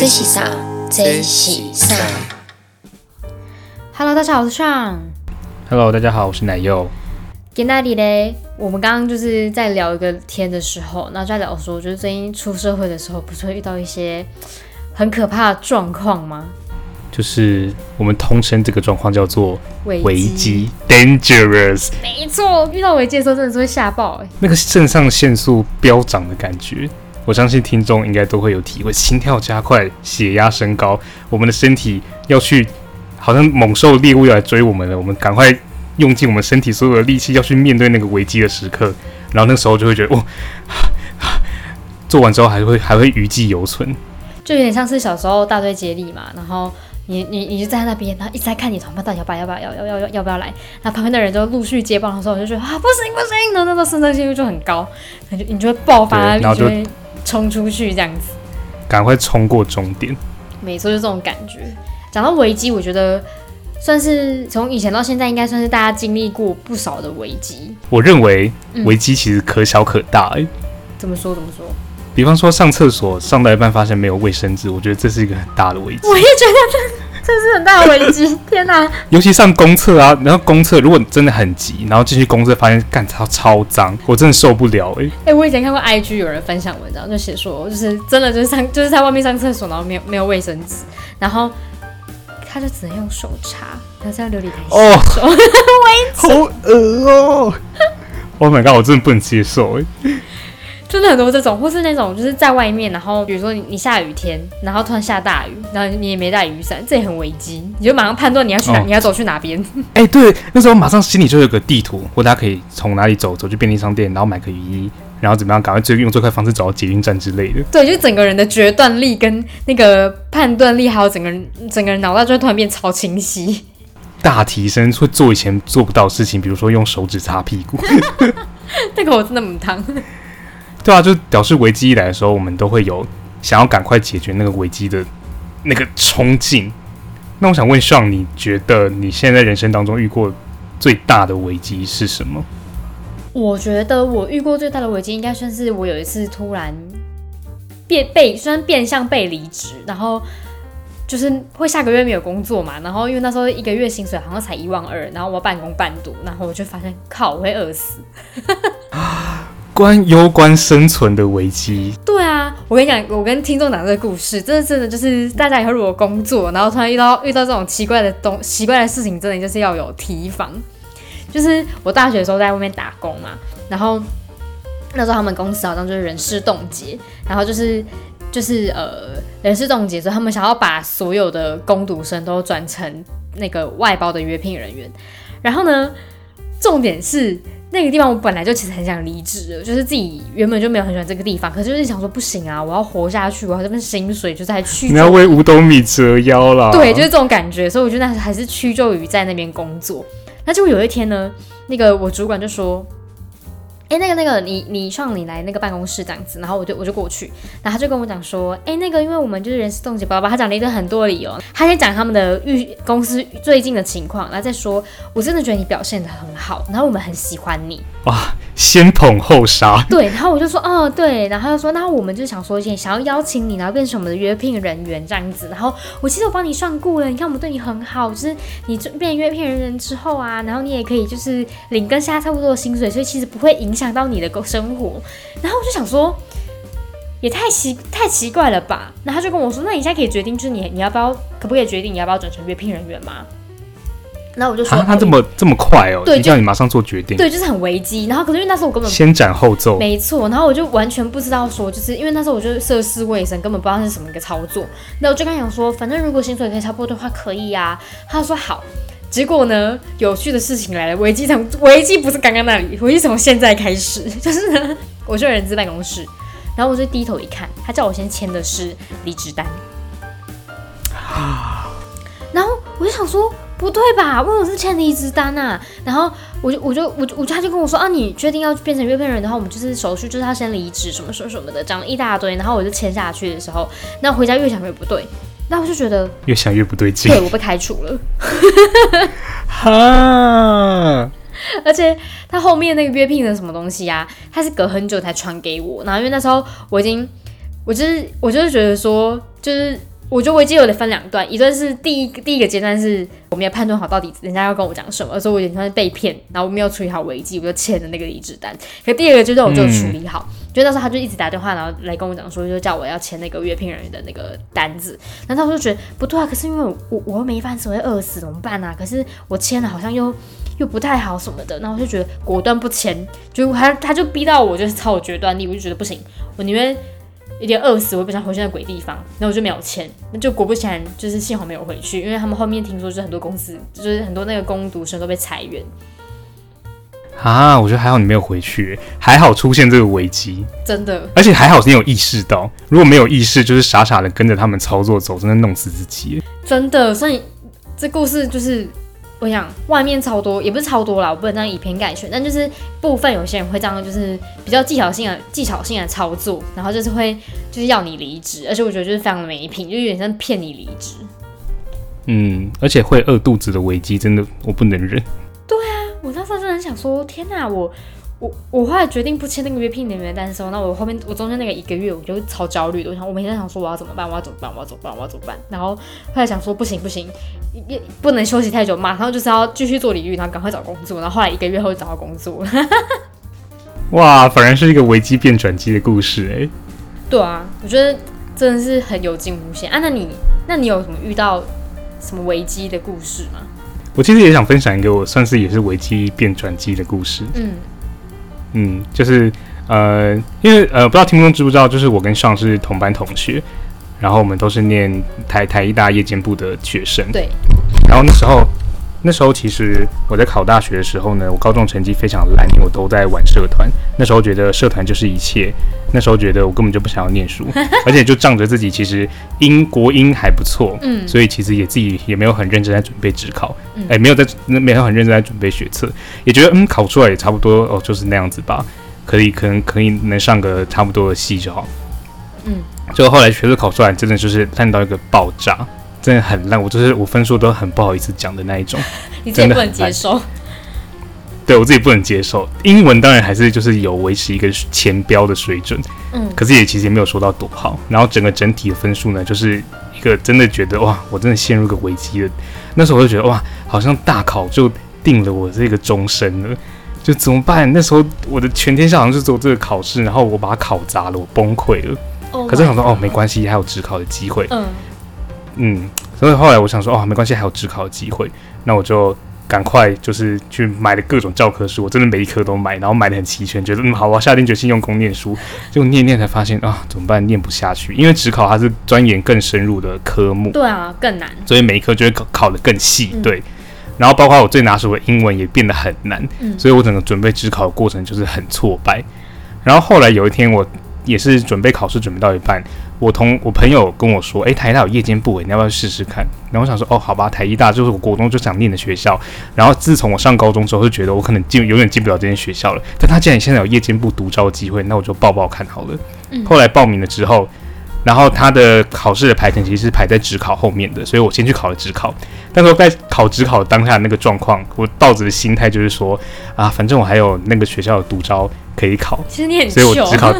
这是啥？这是啥？Hello，大家好，我是尚。Hello，大家好，我是奶油。跟大家嘞，我们刚刚就是在聊一个天的时候，然后在聊说，就是最近出社会的时候，不是会遇到一些很可怕的状况吗？就是我们通称这个状况叫做危机 （dangerous）。没错，遇到危机的时候真的是会吓爆哎，那个肾上腺素飙涨的感觉。我相信听众应该都会有体会，心跳加快，血压升高，我们的身体要去，好像猛兽猎物要来追我们了，我们赶快用尽我们身体所有的力气要去面对那个危机的时刻，然后那时候就会觉得，哇，做完之后还会还会余悸犹存，就有点像是小时候大队接力嘛，然后你你你就站在那边，然后一直在看你同伴到底要不要要要要要要不要来，那旁边的人就陆续接棒的时候，我就觉得啊不行不行，然后那时候肾上腺素就很高，你就你就会爆发，然后就。冲出去这样子，赶快冲过终点。没错，就这种感觉。讲到危机，我觉得算是从以前到现在，应该算是大家经历过不少的危机。我认为危机其实可小可大。哎，怎么说？怎么说？比方说上厕所上到一半发现没有卫生纸，我觉得这是一个很大的危机。我也觉得这。这是很大的危机，天哪！尤其上公厕啊，然后公厕如果真的很急，然后进去公厕发现干超超脏，我真的受不了哎！哎，我以前看过 IG 有人分享文章，就写说，就是真的就是上就是在外面上厕所，然后没有没有卫生纸，然后他就只能用手擦，他是要琉璃台哦，好恶哦！Oh my god，我真的不能接受哎！真的很多这种，或是那种就是在外面，然后比如说你你下雨天，然后突然下大雨，然后你也没带雨伞，这也很危机，你就马上判断你要去哪，你要走去哪边。哎，对，那时候马上心里就有个地图，或大家可以从哪里走，走去便利商店，然后买个雨衣，然后怎么样，赶快最用最快方式走到捷运站之类的。对，就整个人的决断力跟那个判断力，还有整个人整个人脑袋就会突然变超清晰，大提升，会做以前做不到的事情，比如说用手指擦屁股。那个我真的很烫。对啊，就表示危机一来的时候，我们都会有想要赶快解决那个危机的那个冲劲。那我想问上，你觉得你现在人生当中遇过最大的危机是什么？我觉得我遇过最大的危机，应该算是我有一次突然变被，虽然变相被离职，然后就是会下个月没有工作嘛，然后因为那时候一个月薪水好像才一万二，然后我要半工半读，然后我就发现靠，我会饿死。关攸关生存的危机。对啊，我跟你讲，我跟听众讲这个故事，真的真的就是大家以后如果工作，然后突然遇到遇到这种奇怪的东奇怪的事情，真的就是要有提防。就是我大学的时候在外面打工嘛，然后那时候他们公司好像就是人事冻结，然后就是就是呃人事冻结，所以他们想要把所有的攻读生都转成那个外包的约聘人员。然后呢，重点是。那个地方我本来就其实很想离职的，就是自己原本就没有很喜欢这个地方，可是就是想说不行啊，我要活下去，我要这份薪水就在去。你要为五斗米折腰啦。对，就是这种感觉，所以我觉得还是屈就于在那边工作。那结果有一天呢，那个我主管就说。哎，那个那个，你你上你来那个办公室这样子，然后我就我就过去，然后他就跟我讲说，哎，那个因为我们就是人事冻结，包包，他讲了一个很多理由，他先讲他们的预公司最近的情况，然后再说，我真的觉得你表现的很好，然后我们很喜欢你，哇。先捧后杀，对，然后我就说，哦，对，然后他就说，那我们就想说一件，想要邀请你，然后变成我们的约聘人员这样子，然后我其实我帮你算过了，你看我们对你很好，就是你变约聘人员之后啊，然后你也可以就是领跟现在差不多的薪水，所以其实不会影响到你的生活。然后我就想说，也太奇太奇怪了吧？然后他就跟我说，那你现在可以决定，就是你你要不要，可不可以决定你要不要转成约聘人员吗？然后我就说，他这么这么快哦，对，叫你马上做决定，对，就是很危机。然后可是因为那时候我根本先斩后奏，没错。然后我就完全不知道说，就是因为那时候我就涉世未深，根本不知道是什么一个操作。那我就跟他讲说，反正如果薪水可以差不多的话，可以呀。他说好。结果呢，有趣的事情来了，危机从危机不是刚刚那里，危机从现在开始，就是呢，我去人资办公室，然后我就低头一看，他叫我先签的是离职单，然后我就想说。不对吧？为什么是签离职单啊？然后我就我就我就我就他就跟我说啊，你确定要变成约聘人的话，我们就是手续就是他先离职什么什么什么的，讲了一大堆。然后我就签下去的时候，那回家越想越不对，那我就觉得越想越不对劲。对我被开除了，哈，而且他后面那个约聘的什么东西呀，他是隔很久才传给我。然后因为那时候我已经，我就是我就是觉得说，就是我觉得危机有点分两段，一段是第一个第一个阶段是我没有判断好到底人家要跟我讲什么，所以我有点像是被骗，然后我没有处理好危机，我就签了那个离职单。可第二个阶段我就处理好，就那时候他就一直打电话，然后来跟我讲说，就叫我要签那个约聘人员的那个单子。然后我就觉得不对啊，可是因为我我又没饭吃，我会饿死怎么办啊？可是我签了好像又又不太好什么的，然后我就觉得果断不签，就他他就逼到我就是超有决断力，我就觉得不行，我宁愿。有点饿死，我不想回去那鬼地方，那我就没有签，那就果不其然，就是幸好没有回去，因为他们后面听说就是很多公司，就是很多那个工读生都被裁员。啊，我觉得还好你没有回去，还好出现这个危机，真的，而且还好你有意识到，如果没有意识，就是傻傻的跟着他们操作走，真的弄死自己。真的，所以这故事就是。我想外面超多，也不是超多啦，我不能这样以偏概全，但就是部分有些人会这样，就是比较技巧性的技巧性的操作，然后就是会就是要你离职，而且我觉得就是非常的没品，就有点像骗你离职。嗯，而且会饿肚子的危机，真的我不能忍。对啊，我那时候真的很想说，天哪，我。我我后来决定不签那个约聘人员单的时候，那我后面我中间那个一个月我就超焦虑的。我想我每天想说我要怎么办，我要怎么办，我要怎么办，我要怎么办。然后后来想说不行不行，也 不能休息太久，马上就是要继续做领域，然后赶快找工作。然后后来一个月后就找到工作。哇，反而是一个危机变转机的故事哎。对啊，我觉得真的是很有惊无险啊。那你那你有什么遇到什么危机的故事吗？我其实也想分享一个我算是也是危机变转机的故事。嗯。嗯，就是呃，因为呃，不知道听众知不知道，就是我跟上是同班同学，然后我们都是念台台艺大夜间部的学生。对。然后那时候，那时候其实我在考大学的时候呢，我高中成绩非常烂，因为我都在玩社团。那时候觉得社团就是一切，那时候觉得我根本就不想要念书，而且就仗着自己其实英国英还不错，嗯，所以其实也自己也没有很认真在准备职考，哎，没有在没有很认真在准备学测，也觉得嗯考出来也差不多哦，就是那样子吧，可以可能可以能上个差不多的戏就好，嗯，结果后来学测考出来真的就是烂到一个爆炸。真的很烂，我就是我分数都很不好意思讲的那一种，你自己不能接受。对我自己不能接受，英文当然还是就是有维持一个前标的水准，嗯，可是也其实也没有说到多好。然后整个整体的分数呢，就是一个真的觉得哇，我真的陷入个危机了。那时候我就觉得哇，好像大考就定了我这个终身了，就怎么办？那时候我的全天下好像就只有这个考试，然后我把它考砸了，我崩溃了。可是想说哦，没关系，还有职考的机会，嗯。嗯，所以后来我想说，哦，没关系，还有职考的机会，那我就赶快就是去买了各种教科书，我真的每一科都买，然后买的很齐全，觉得嗯好，我下定决心用功念书，就念念才发现啊，怎么办？念不下去，因为职考它是钻研更深入的科目，对啊，更难，所以每一科就会考考的更细，对，然后包括我最拿手的英文也变得很难，所以我整个准备职考的过程就是很挫败，然后后来有一天我也是准备考试，准备到一半。我同我朋友跟我说，诶，台大有夜间部，你要不要试试看？然后我想说，哦，好吧，台医大就是我国中就想念的学校。然后自从我上高中之后，就觉得我可能进永远进不了这间学校了。但他既然现在有夜间部独招机会，那我就报报看好了。后来报名了之后，然后他的考试的排程其实是排在职考后面的，所以我先去考了职考。但是在考职考当下那个状况，我抱着的心态就是说，啊，反正我还有那个学校的独招可以考，其实你很所以我只考。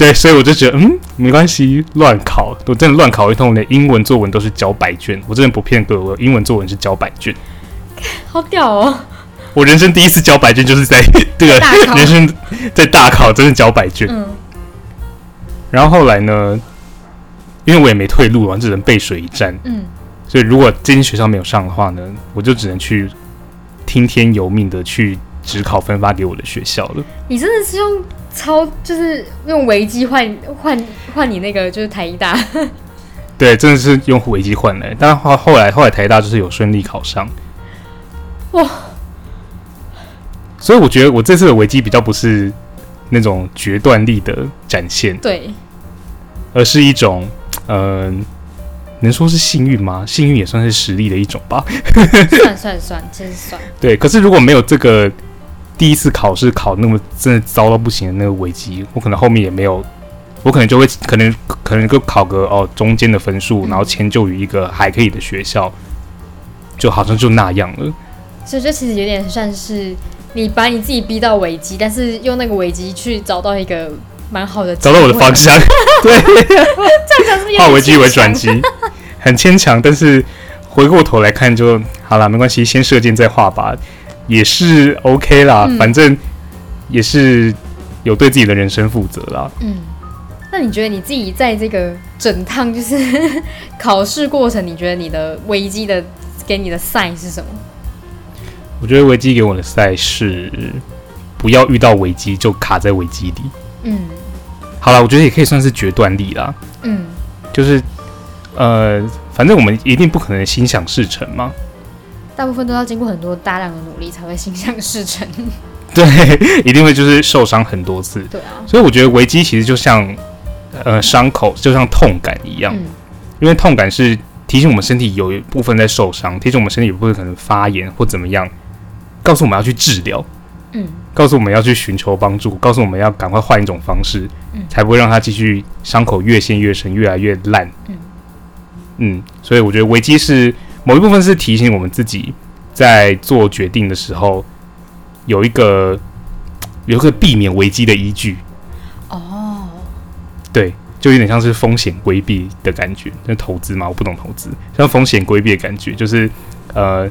对，所以我就觉得，嗯，没关系，乱考，我真的乱考一通，连英文作文都是交白卷，我真的不骗各位，英文作文是交白卷，好屌哦！我人生第一次交白卷就是在 这个人生在大考，真的交白卷。嗯。然后后来呢，因为我也没退路，了只能背水一战。嗯。所以如果这间学校没有上的话呢，我就只能去听天由命的去只考分发给我的学校了。你真的是用。超就是用维基换换换你那个就是台大，对，真的是用维基换来，但后后来后来台大就是有顺利考上，哇！所以我觉得我这次的维基比较不是那种决断力的展现，对，而是一种嗯，能说是幸运吗？幸运也算是实力的一种吧，算算算，真是算。对，可是如果没有这个。第一次考试考那么真的糟到不行的那个危机，我可能后面也没有，我可能就会可能可能就考个哦中间的分数，然后迁就于一个还可以的学校，就好像就那样了。所以这其实有点算是你把你自己逼到危机，但是用那个危机去找到一个蛮好的，找到我的方向，对，这样 化危机为转机。很牵强，但是回过头来看就好了，没关系，先射箭再画靶也是 OK 啦，嗯反正也是有对自己的人生负责啦。嗯，那你觉得你自己在这个整趟就是 考试过程，你觉得你的危机的给你的 sign 是什么？我觉得危机给我的赛是不要遇到危机就卡在危机里。嗯好了，我觉得也可以算是决断力啦，嗯就是呃，反正我们一定不可能心想事成嘛。大部分都要经过很多大量的努力才会心想事成。对，一定会就是受伤很多次。对啊，所以我觉得危机其实就像呃伤口，就像痛感一样，嗯因为痛感是提醒我们身体有一部分在受伤，提醒我们身体有部分可能发炎或怎么样，告诉我们要去治疗，嗯告诉我们要去寻求帮助，告诉我们要赶快换一种方式，嗯才不会让它继续伤口越陷越深，越来越烂。嗯嗯，所以我觉得危机是某一部分是提醒我们自己在做决定的时候有一个有一个避免危机的依据。哦，对，就有点像是风险规避的感觉。那投资嘛，我不懂投资，像风险规避的感觉，就是呃，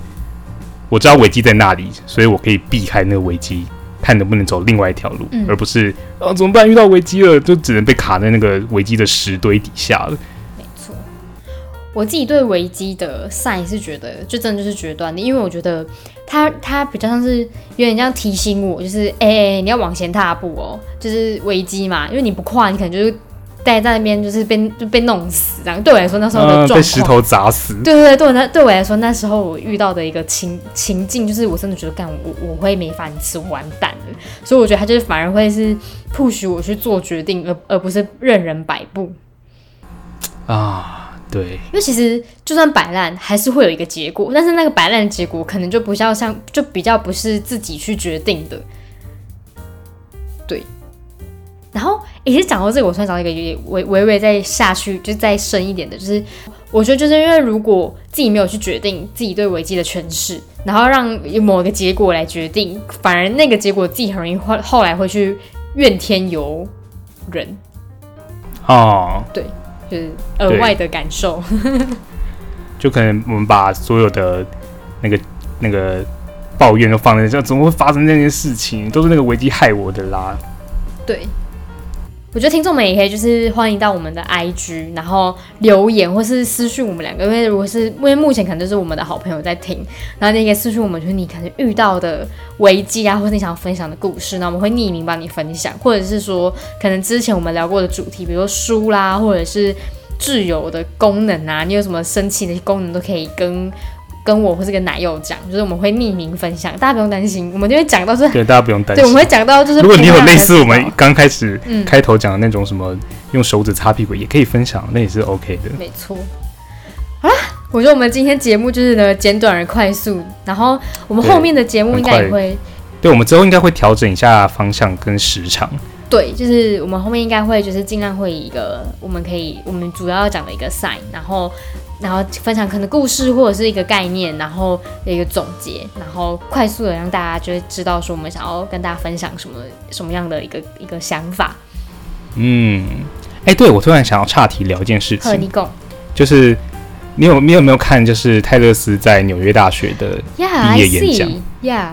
我知道危机在那里，所以我可以避开那个危机，看能不能走另外一条路，嗯而不是啊怎么办？遇到危机了，就只能被卡在那个危机的石堆底下了。我自己对危机的 sign 是觉得，就真的就是决断力，因为我觉得它它比较像是有点像提醒我，就是哎你要往前踏步哦，就是危机嘛，因为你不跨，你可能就是待在那边就是被就被弄死这样。对我来说，那时候的被石况。头砸死。对对对，对我那对我来说，那时候我遇到的一个情情境，就是我真的觉得干我我会没饭吃，完蛋了。所以我觉得他就是反而会是 push 我去做决定，而而不是任人摆布。啊，对，因为其实就算摆烂，还是会有一个结果，但是那个摆烂的结果可能就不像像，就比较不是自己去决定的。对。然后，也是讲到这个，我突然找到一个有点微微微再下去，就再深一点的，就是我觉得就是因为如果自己没有去决定自己对危机的诠释，然后让某一个结果来决定，反而那个结果自己很容易后后来会去怨天尤人，哦，对就是额外的感受。就可能我们把所有的那个那个抱怨都放在这，怎么会发生这件事情？都是那个危机害我的啦。对，我觉得听众们也可以就是欢迎到我们的 IG，然后留言或是私讯我们两个，因为如果是因为目前可能就是我们的好朋友在听，然后你可以私讯我们，就是你可能遇到的危机啊，或是你想分享的故事，那我们会匿名帮你分享，或者是说可能之前我们聊过的主题，比如说书啦，或者是挚友的功能啊，你有什么生气的功能都可以跟。跟我或是跟奶油讲，就是我们会匿名分享，大家不用担心，我们就会讲到是，对，大家不用担心对，我们。会讲到就是，如果你有类似我们刚开始嗯开头讲的那种什么用手指擦屁股，也可以分享，那也是 OK 的。没错。好啦，我觉得我们今天节目就是呢简短而快速，然后我们后面的节目应该也很会对，我们之后应该会调整一下方向跟时长。对，就是我们后面应该会就是尽量会以一个我们可以我们主要要讲的一个 sign，然后然后分享可能故事或者是一个概念，然后有一个总结，然后快速的让大家就会知道说我们想要跟大家分享什么什么样的一个一个想法。嗯，哎、对我突然想要岔题聊一件事情和你，共就是你有你有没有看，就是泰勒斯在纽约大学的毕业演讲？see，Yeah，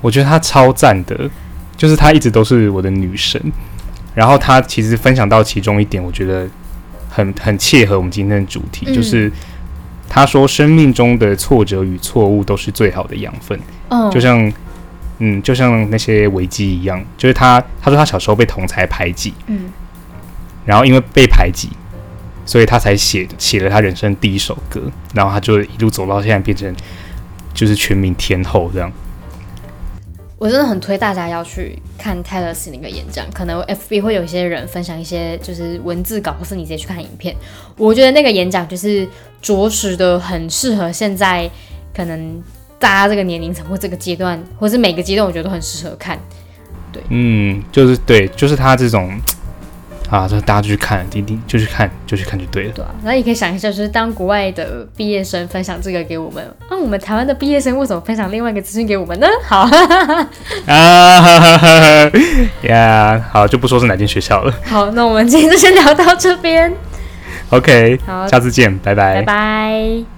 我觉得他超赞的，就是她一直都是我的女神。然后她其实分享到其中一点，我觉得很很切合我们今天的主题，嗯就是她说生命中的挫折与错误都是最好的养分。嗯，就像，嗯，就像那些危机一样，就是她她说她小时候被同才排挤，嗯然后因为被排挤，所以他才写写了他人生第一首歌，然后他就一路走到现在变成就是全民天后这样。我真的很推大家要去看泰勒斯那个演讲，可能 FB 会有一些人分享一些就是文字稿，或是你直接去看影片。我觉得那个演讲就是着实的很适合现在可能大家这个年龄层或这个阶段，或是每个阶段，我觉得都很适合看。对嗯，就是对，就是他这种啊，这大家就去看，一定就去看，就去看就对了。对啊，然后也可以想一下，就是当国外的毕业生分享这个给我们，那、我们台湾的毕业生为什么分享另外一个资讯给我们呢？好，啊，哈哈哈哈呀，好，就不说是哪间学校了。好，那我们今天就先聊到这边。OK，好，下次见，拜拜拜拜。